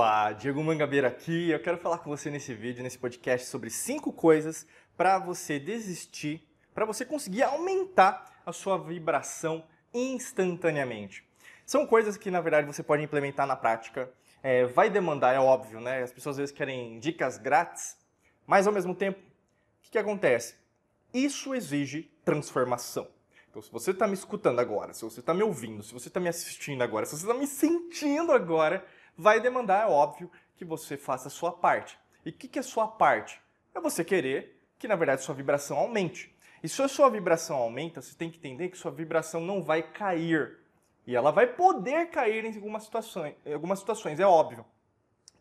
Olá, Diego Mangabeira aqui. Eu quero falar com você nesse vídeo, nesse podcast, sobre cinco coisas para você desistir, para você conseguir aumentar a sua vibração instantaneamente. São coisas que, na verdade, você pode implementar na prática. É, vai demandar, é óbvio, né? As pessoas às vezes querem dicas grátis, mas ao mesmo tempo, o que, que acontece? Isso exige transformação. Então, se você está me escutando agora, se você está me ouvindo, se você está me assistindo agora, se você está me sentindo agora, vai demandar, é óbvio, que você faça a sua parte. E o que, que é sua parte? É você querer que, na verdade, sua vibração aumente. E se a sua vibração aumenta, você tem que entender que sua vibração não vai cair. E ela vai poder cair em algumas situações, em algumas situações é óbvio.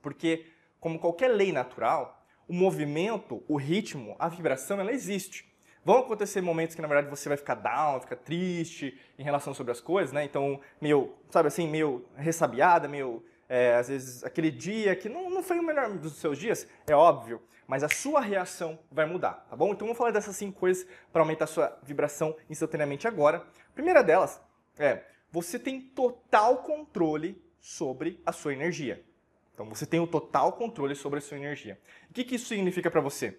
Porque, como qualquer lei natural, o movimento, o ritmo, a vibração, ela existe. Vão acontecer momentos que, na verdade, você vai ficar down, ficar triste em relação sobre as coisas, né? Então, meio, sabe assim, meio ressabiada, meio é, às vezes aquele dia que não, não foi o melhor dos seus dias, é óbvio, mas a sua reação vai mudar, tá bom? Então vamos falar dessas cinco coisas para aumentar a sua vibração instantaneamente agora. A primeira delas é, você tem total controle sobre a sua energia. Então você tem o total controle sobre a sua energia. O que, que isso significa para você?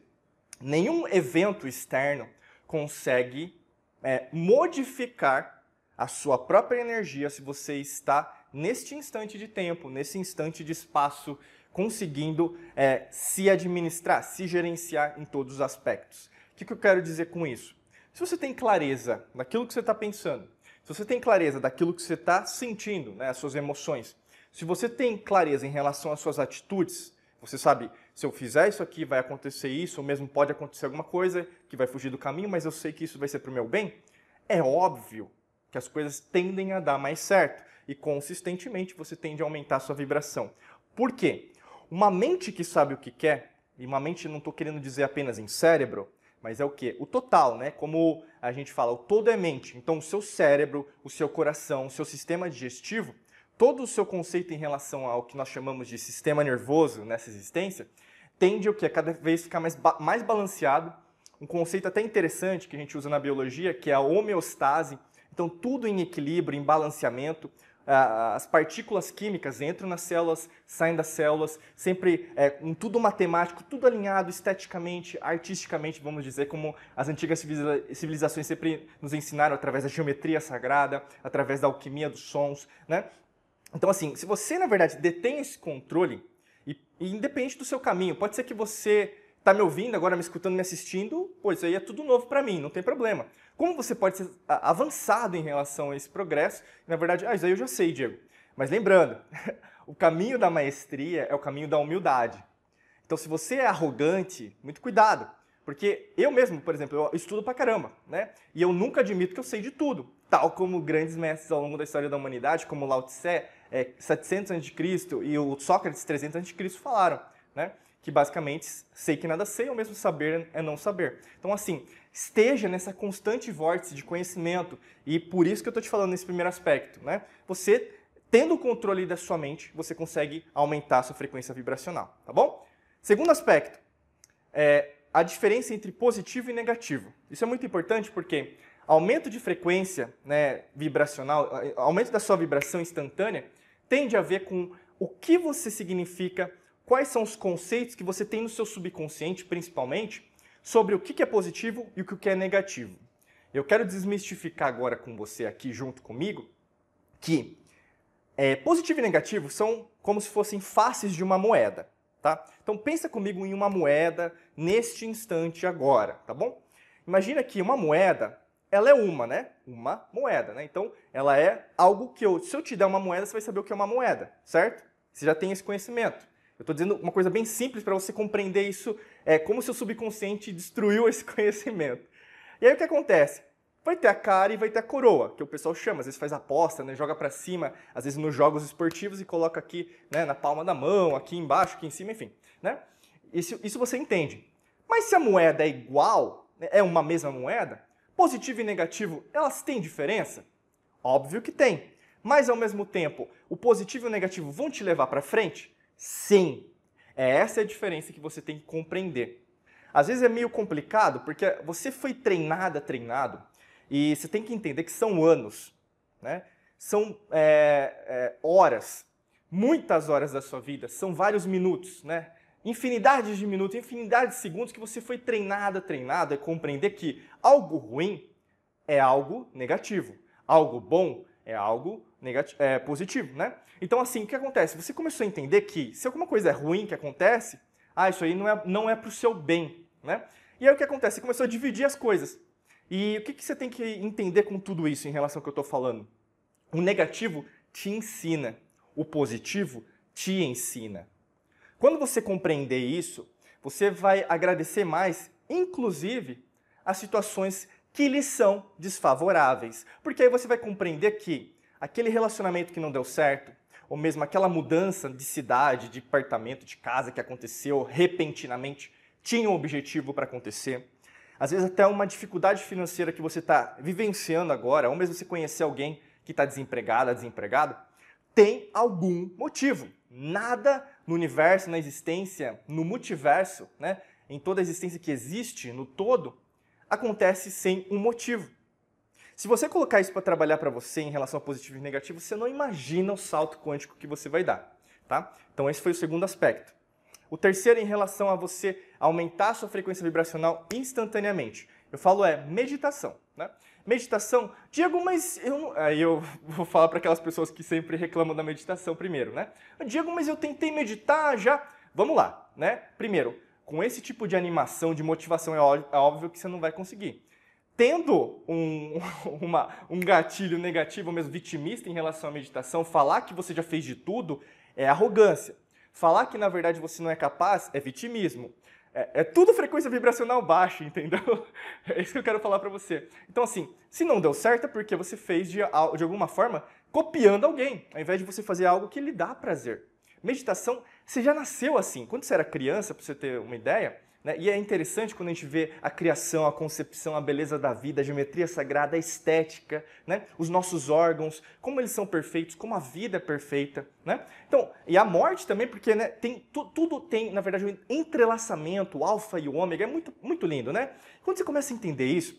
Nenhum evento externo consegue é, modificar a sua própria energia se você está neste instante de tempo, nesse instante de espaço, conseguindo é, se administrar, se gerenciar em todos os aspectos. O que, que eu quero dizer com isso? Se você tem clareza daquilo que você está pensando, se você tem clareza daquilo que você está sentindo, né, as suas emoções, se você tem clareza em relação às suas atitudes, você sabe, se eu fizer isso aqui vai acontecer isso, ou mesmo pode acontecer alguma coisa que vai fugir do caminho, mas eu sei que isso vai ser para o meu bem, é óbvio que as coisas tendem a dar mais certo e consistentemente você tende a aumentar a sua vibração. Por quê? Uma mente que sabe o que quer, e uma mente não estou querendo dizer apenas em cérebro, mas é o que? O total, né? Como a gente fala, o todo é mente. Então, o seu cérebro, o seu coração, o seu sistema digestivo, todo o seu conceito em relação ao que nós chamamos de sistema nervoso nessa existência, tende o que? A cada vez ficar mais, ba mais balanceado. Um conceito até interessante que a gente usa na biologia, que é a homeostase. Então, tudo em equilíbrio, em balanceamento as partículas químicas entram nas células, saem das células, sempre é, com tudo matemático, tudo alinhado esteticamente, artisticamente, vamos dizer, como as antigas civilizações sempre nos ensinaram através da geometria sagrada, através da alquimia dos sons, né? Então, assim, se você, na verdade, detém esse controle, e, e independente do seu caminho, pode ser que você está me ouvindo, agora me escutando, me assistindo, pô, isso aí é tudo novo para mim, não tem problema. Como você pode ser avançado em relação a esse progresso? Na verdade, ah, isso aí eu já sei, Diego. Mas lembrando, o caminho da maestria é o caminho da humildade. Então, se você é arrogante, muito cuidado. Porque eu mesmo, por exemplo, eu estudo pra caramba, né? E eu nunca admito que eu sei de tudo. Tal como grandes mestres ao longo da história da humanidade, como Lao Tse, é, 700 a.C. e o Sócrates, 300 a.C. falaram, né? Que basicamente, sei que nada sei, ou mesmo saber é não saber. Então, assim, esteja nessa constante vórtice de conhecimento. E por isso que eu estou te falando nesse primeiro aspecto. Né? Você, tendo o controle da sua mente, você consegue aumentar a sua frequência vibracional. Tá bom? Segundo aspecto, é a diferença entre positivo e negativo. Isso é muito importante porque aumento de frequência né, vibracional, aumento da sua vibração instantânea, tende a ver com o que você significa, quais são os conceitos que você tem no seu subconsciente, principalmente, sobre o que é positivo e o que é negativo. Eu quero desmistificar agora com você aqui junto comigo que é, positivo e negativo são como se fossem faces de uma moeda, tá? Então pensa comigo em uma moeda neste instante agora, tá bom? Imagina que uma moeda, ela é uma, né? Uma moeda, né? Então ela é algo que eu, se eu te der uma moeda, você vai saber o que é uma moeda, certo? Você já tem esse conhecimento. Eu estou dizendo uma coisa bem simples para você compreender isso, é como seu subconsciente destruiu esse conhecimento. E aí o que acontece? Vai ter a cara e vai ter a coroa, que o pessoal chama, às vezes faz aposta, né, joga para cima, às vezes nos jogos esportivos e coloca aqui né, na palma da mão, aqui embaixo, aqui em cima, enfim. Né? Isso, isso você entende. Mas se a moeda é igual, né, é uma mesma moeda, positivo e negativo, elas têm diferença? Óbvio que tem. Mas ao mesmo tempo, o positivo e o negativo vão te levar para frente? Sim. É essa a diferença que você tem que compreender. Às vezes é meio complicado porque você foi treinada, treinado, e você tem que entender que são anos, né? são é, é, horas muitas horas da sua vida, são vários minutos, né? Infinidades de minutos, infinidade de segundos que você foi treinada, treinado a compreender que algo ruim é algo negativo, algo bom é algo negativo, é, positivo, né? Então, assim, o que acontece? Você começou a entender que se alguma coisa é ruim que acontece, ah, isso aí não é, não é para o seu bem, né? E aí o que acontece? Você começou a dividir as coisas. E o que, que você tem que entender com tudo isso em relação ao que eu estou falando? O negativo te ensina, o positivo te ensina. Quando você compreender isso, você vai agradecer mais, inclusive, as situações que lhe são desfavoráveis. Porque aí você vai compreender que aquele relacionamento que não deu certo, ou mesmo aquela mudança de cidade, de apartamento, de casa que aconteceu repentinamente, tinha um objetivo para acontecer. Às vezes até uma dificuldade financeira que você está vivenciando agora, ou mesmo você conhecer alguém que está desempregada, desempregado, tem algum motivo. Nada no universo, na existência, no multiverso, né, em toda a existência que existe, no todo, acontece sem um motivo. Se você colocar isso para trabalhar para você em relação a positivo e negativo, você não imagina o salto quântico que você vai dar, tá? Então esse foi o segundo aspecto. O terceiro em relação a você aumentar a sua frequência vibracional instantaneamente. Eu falo é meditação, né? Meditação, Diego, mas eu aí eu vou falar para aquelas pessoas que sempre reclamam da meditação primeiro, né? Diego, mas eu tentei meditar já. Vamos lá, né? Primeiro, com esse tipo de animação, de motivação, é é óbvio que você não vai conseguir tendo um, uma, um gatilho negativo, mesmo vitimista em relação à meditação, falar que você já fez de tudo é arrogância. Falar que na verdade você não é capaz é vitimismo. É, é tudo frequência vibracional baixa, entendeu? É isso que eu quero falar para você. Então, assim, se não deu certo é porque você fez de, de alguma forma copiando alguém, ao invés de você fazer algo que lhe dá prazer. Meditação, você já nasceu assim. Quando você era criança, para você ter uma ideia? E é interessante quando a gente vê a criação, a concepção, a beleza da vida, a geometria sagrada, a estética, né? os nossos órgãos, como eles são perfeitos, como a vida é perfeita. Né? Então, e a morte também, porque né, tem, tu, tudo tem, na verdade, um entrelaçamento, o alfa e o ômega, é muito, muito lindo. Né? Quando você começa a entender isso,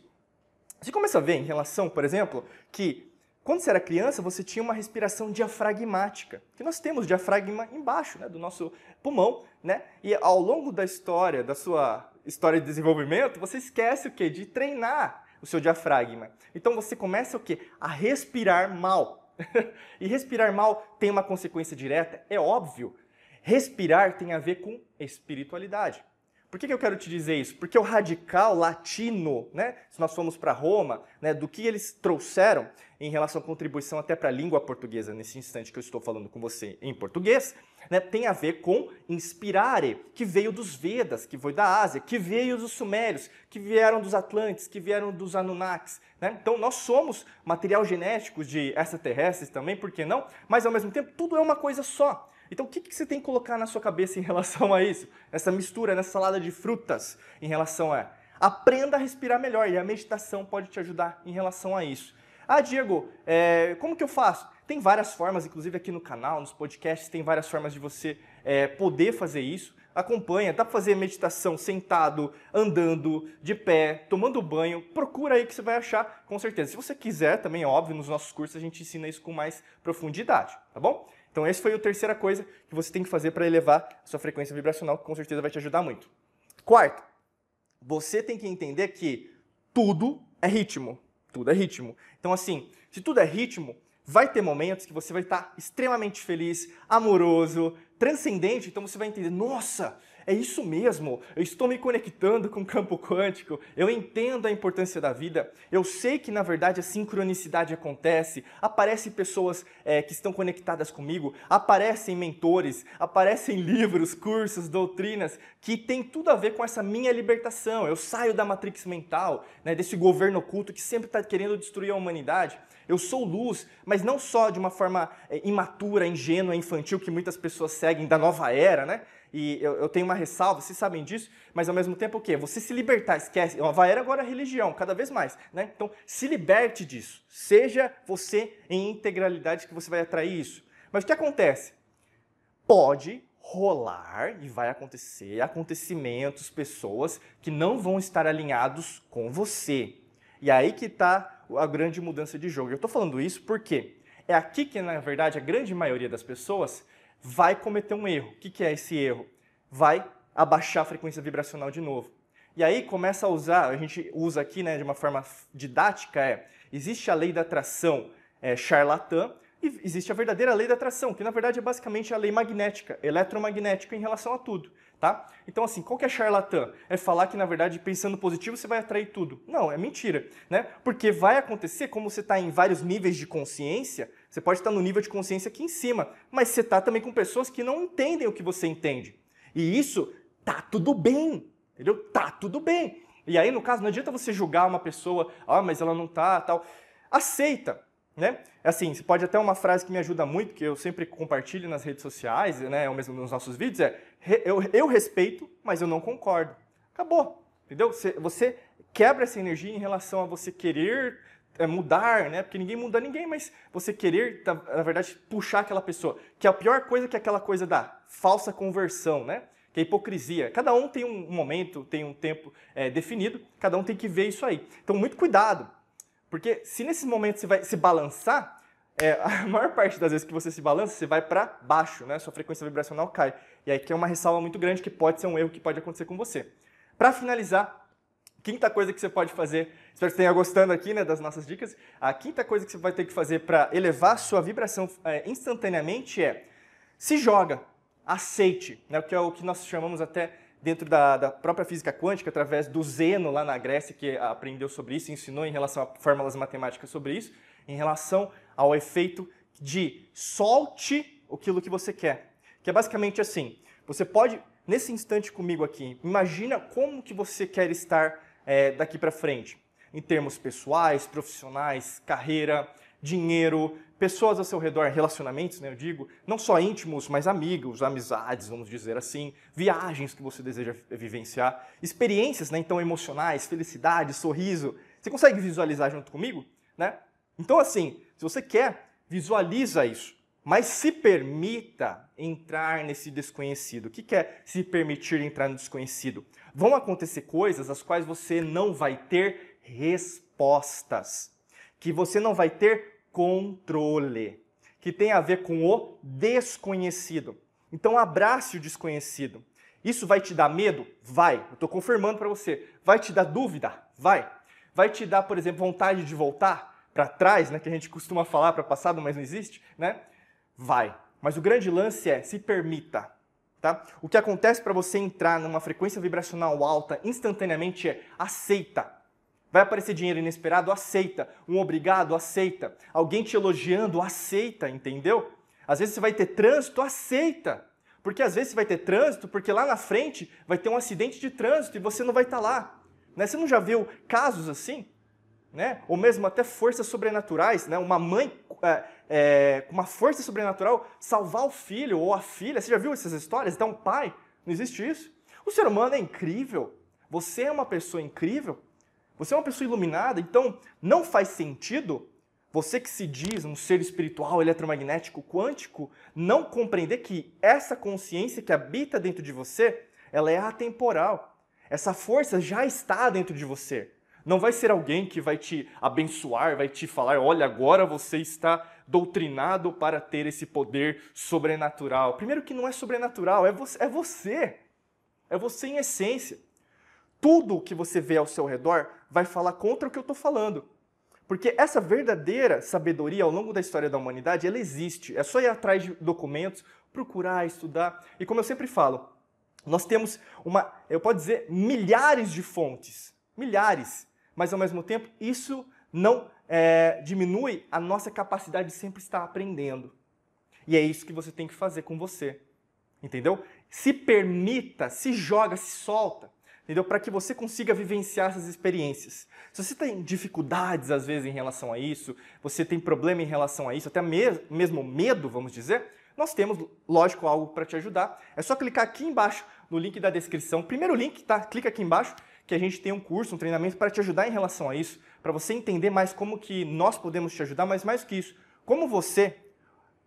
você começa a ver em relação, por exemplo, que quando você era criança, você tinha uma respiração diafragmática, que nós temos diafragma embaixo né, do nosso pulmão, né? E ao longo da história, da sua história de desenvolvimento, você esquece o quê? De treinar o seu diafragma. Então você começa o quê? A respirar mal. e respirar mal tem uma consequência direta, é óbvio. Respirar tem a ver com espiritualidade. Por que, que eu quero te dizer isso? Porque o radical latino, né, se nós formos para Roma, né, do que eles trouxeram em relação à contribuição até para a língua portuguesa, nesse instante que eu estou falando com você em português, né, tem a ver com inspirare, que veio dos Vedas, que veio da Ásia, que veio dos Sumérios, que vieram dos Atlantes, que vieram dos Anunnakis. Né? Então nós somos material genético de extraterrestres também, por que não? Mas ao mesmo tempo tudo é uma coisa só. Então, o que, que você tem que colocar na sua cabeça em relação a isso? Essa mistura, nessa salada de frutas, em relação a. Aprenda a respirar melhor e a meditação pode te ajudar em relação a isso. Ah, Diego, é, como que eu faço? Tem várias formas, inclusive aqui no canal, nos podcasts, tem várias formas de você é, poder fazer isso. Acompanha, dá para fazer meditação sentado, andando, de pé, tomando banho. Procura aí que você vai achar, com certeza. Se você quiser, também é óbvio, nos nossos cursos a gente ensina isso com mais profundidade, tá bom? Então, essa foi a terceira coisa que você tem que fazer para elevar a sua frequência vibracional, que com certeza vai te ajudar muito. Quarto, você tem que entender que tudo é ritmo. Tudo é ritmo. Então, assim, se tudo é ritmo, vai ter momentos que você vai estar extremamente feliz, amoroso, transcendente. Então, você vai entender: nossa, é isso mesmo, eu estou me conectando com o campo quântico, eu entendo a importância da vida, eu sei que na verdade a sincronicidade acontece, aparecem pessoas é, que estão conectadas comigo, aparecem mentores, aparecem livros, cursos, doutrinas que tem tudo a ver com essa minha libertação. Eu saio da matrix mental, né, desse governo oculto que sempre está querendo destruir a humanidade. Eu sou luz, mas não só de uma forma é, imatura, ingênua, infantil que muitas pessoas seguem da nova era, né? E eu, eu, tenho uma ressalva, vocês sabem disso, mas ao mesmo tempo o quê? Você se libertar, esquece, a era agora a religião, cada vez mais, né? Então, se liberte disso, seja você em integralidade que você vai atrair isso. Mas o que acontece? Pode rolar e vai acontecer acontecimentos, pessoas que não vão estar alinhados com você. E aí que está a grande mudança de jogo. Eu estou falando isso porque é aqui que, na verdade, a grande maioria das pessoas vai cometer um erro. O que, que é esse erro? Vai abaixar a frequência vibracional de novo. E aí começa a usar, a gente usa aqui né, de uma forma didática, é, existe a lei da atração é, charlatã e existe a verdadeira lei da atração, que na verdade é basicamente a lei magnética, eletromagnética em relação a tudo. Tá? Então, assim, qual que é charlatã? É falar que, na verdade, pensando positivo, você vai atrair tudo. Não, é mentira, né? Porque vai acontecer, como você está em vários níveis de consciência, você pode estar no nível de consciência aqui em cima, mas você está também com pessoas que não entendem o que você entende. E isso tá tudo bem, entendeu? Tá tudo bem. E aí, no caso, não adianta você julgar uma pessoa, ah, mas ela não tá, tal. Aceita, né? Assim, você pode até uma frase que me ajuda muito, que eu sempre compartilho nas redes sociais, né, ou mesmo nos nossos vídeos, é eu, eu respeito, mas eu não concordo. Acabou, entendeu? Você, você quebra essa energia em relação a você querer é, mudar, né? Porque ninguém muda ninguém, mas você querer, na verdade, puxar aquela pessoa. Que é a pior coisa que aquela coisa da falsa conversão, né? Que é a hipocrisia. Cada um tem um momento, tem um tempo é, definido, cada um tem que ver isso aí. Então, muito cuidado. Porque se nesse momento você vai se balançar, é, a maior parte das vezes que você se balança, você vai para baixo, né? Sua frequência vibracional cai. E aí que é uma ressalva muito grande que pode ser um erro que pode acontecer com você. Para finalizar, quinta coisa que você pode fazer, espero que você tenha gostando aqui né, das nossas dicas, a quinta coisa que você vai ter que fazer para elevar sua vibração é, instantaneamente é se joga, aceite, né, que é o que nós chamamos até dentro da, da, própria física quântica, através do Zeno lá na Grécia, que aprendeu sobre isso, ensinou em relação a fórmulas matemáticas sobre isso, em relação ao efeito de solte aquilo que você quer. Que é basicamente assim, você pode, nesse instante comigo aqui, imagina como que você quer estar é, daqui para frente, em termos pessoais, profissionais, carreira, dinheiro, pessoas ao seu redor, relacionamentos, né, eu digo, não só íntimos, mas amigos, amizades, vamos dizer assim, viagens que você deseja vivenciar, experiências, né, então emocionais, felicidade, sorriso. Você consegue visualizar junto comigo, né? Então assim, se você quer, visualiza isso, mas se permita entrar nesse desconhecido. O que é se permitir entrar no desconhecido? Vão acontecer coisas às quais você não vai ter respostas, que você não vai ter controle, que tem a ver com o desconhecido. Então abrace o desconhecido. Isso vai te dar medo? Vai. Eu estou confirmando para você. Vai te dar dúvida? Vai. Vai te dar, por exemplo, vontade de voltar para trás, né, que a gente costuma falar para passado, mas não existe, né? Vai. Mas o grande lance é se permita. Tá? O que acontece para você entrar numa frequência vibracional alta instantaneamente é aceita Vai aparecer dinheiro inesperado? Aceita. Um obrigado? Aceita. Alguém te elogiando? Aceita, entendeu? Às vezes você vai ter trânsito? Aceita. Porque às vezes você vai ter trânsito porque lá na frente vai ter um acidente de trânsito e você não vai estar tá lá. Né? Você não já viu casos assim? Né? Ou mesmo até forças sobrenaturais, né? Uma mãe é, é, com uma força sobrenatural salvar o filho ou a filha. Você já viu essas histórias? Então, um pai, não existe isso. O ser humano é incrível. Você é uma pessoa incrível. Você é uma pessoa iluminada, então não faz sentido você que se diz um ser espiritual, eletromagnético, quântico, não compreender que essa consciência que habita dentro de você, ela é atemporal. Essa força já está dentro de você. Não vai ser alguém que vai te abençoar, vai te falar, olha, agora você está doutrinado para ter esse poder sobrenatural. Primeiro que não é sobrenatural, é você. É você, é você em essência tudo que você vê ao seu redor vai falar contra o que eu estou falando. Porque essa verdadeira sabedoria ao longo da história da humanidade, ela existe. É só ir atrás de documentos, procurar, estudar. E como eu sempre falo, nós temos uma, eu posso dizer, milhares de fontes. Milhares. Mas ao mesmo tempo, isso não é, diminui a nossa capacidade de sempre estar aprendendo. E é isso que você tem que fazer com você. Entendeu? Se permita, se joga, se solta entendeu? Para que você consiga vivenciar essas experiências. Se você tem dificuldades às vezes em relação a isso, você tem problema em relação a isso, até mesmo medo, vamos dizer, nós temos, lógico, algo para te ajudar. É só clicar aqui embaixo no link da descrição. Primeiro link, tá? Clica aqui embaixo que a gente tem um curso, um treinamento para te ajudar em relação a isso, para você entender mais como que nós podemos te ajudar, mas mais que isso, como você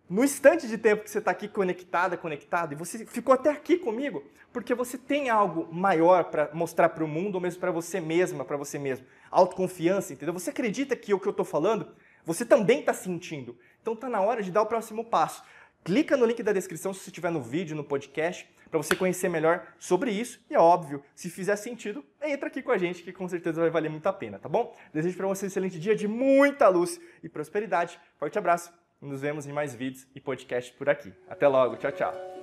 no instante de tempo que você está aqui conectada, conectado, e você ficou até aqui comigo, porque você tem algo maior para mostrar para o mundo, ou mesmo para você mesma, para você mesmo. Autoconfiança, entendeu? Você acredita que o que eu estou falando, você também está sentindo. Então está na hora de dar o próximo passo. Clica no link da descrição se você estiver no vídeo, no podcast, para você conhecer melhor sobre isso. E é óbvio, se fizer sentido, entra aqui com a gente, que com certeza vai valer muito a pena, tá bom? Desejo para você um excelente dia de muita luz e prosperidade. Forte abraço! Nos vemos em mais vídeos e podcasts por aqui. Até logo, tchau, tchau.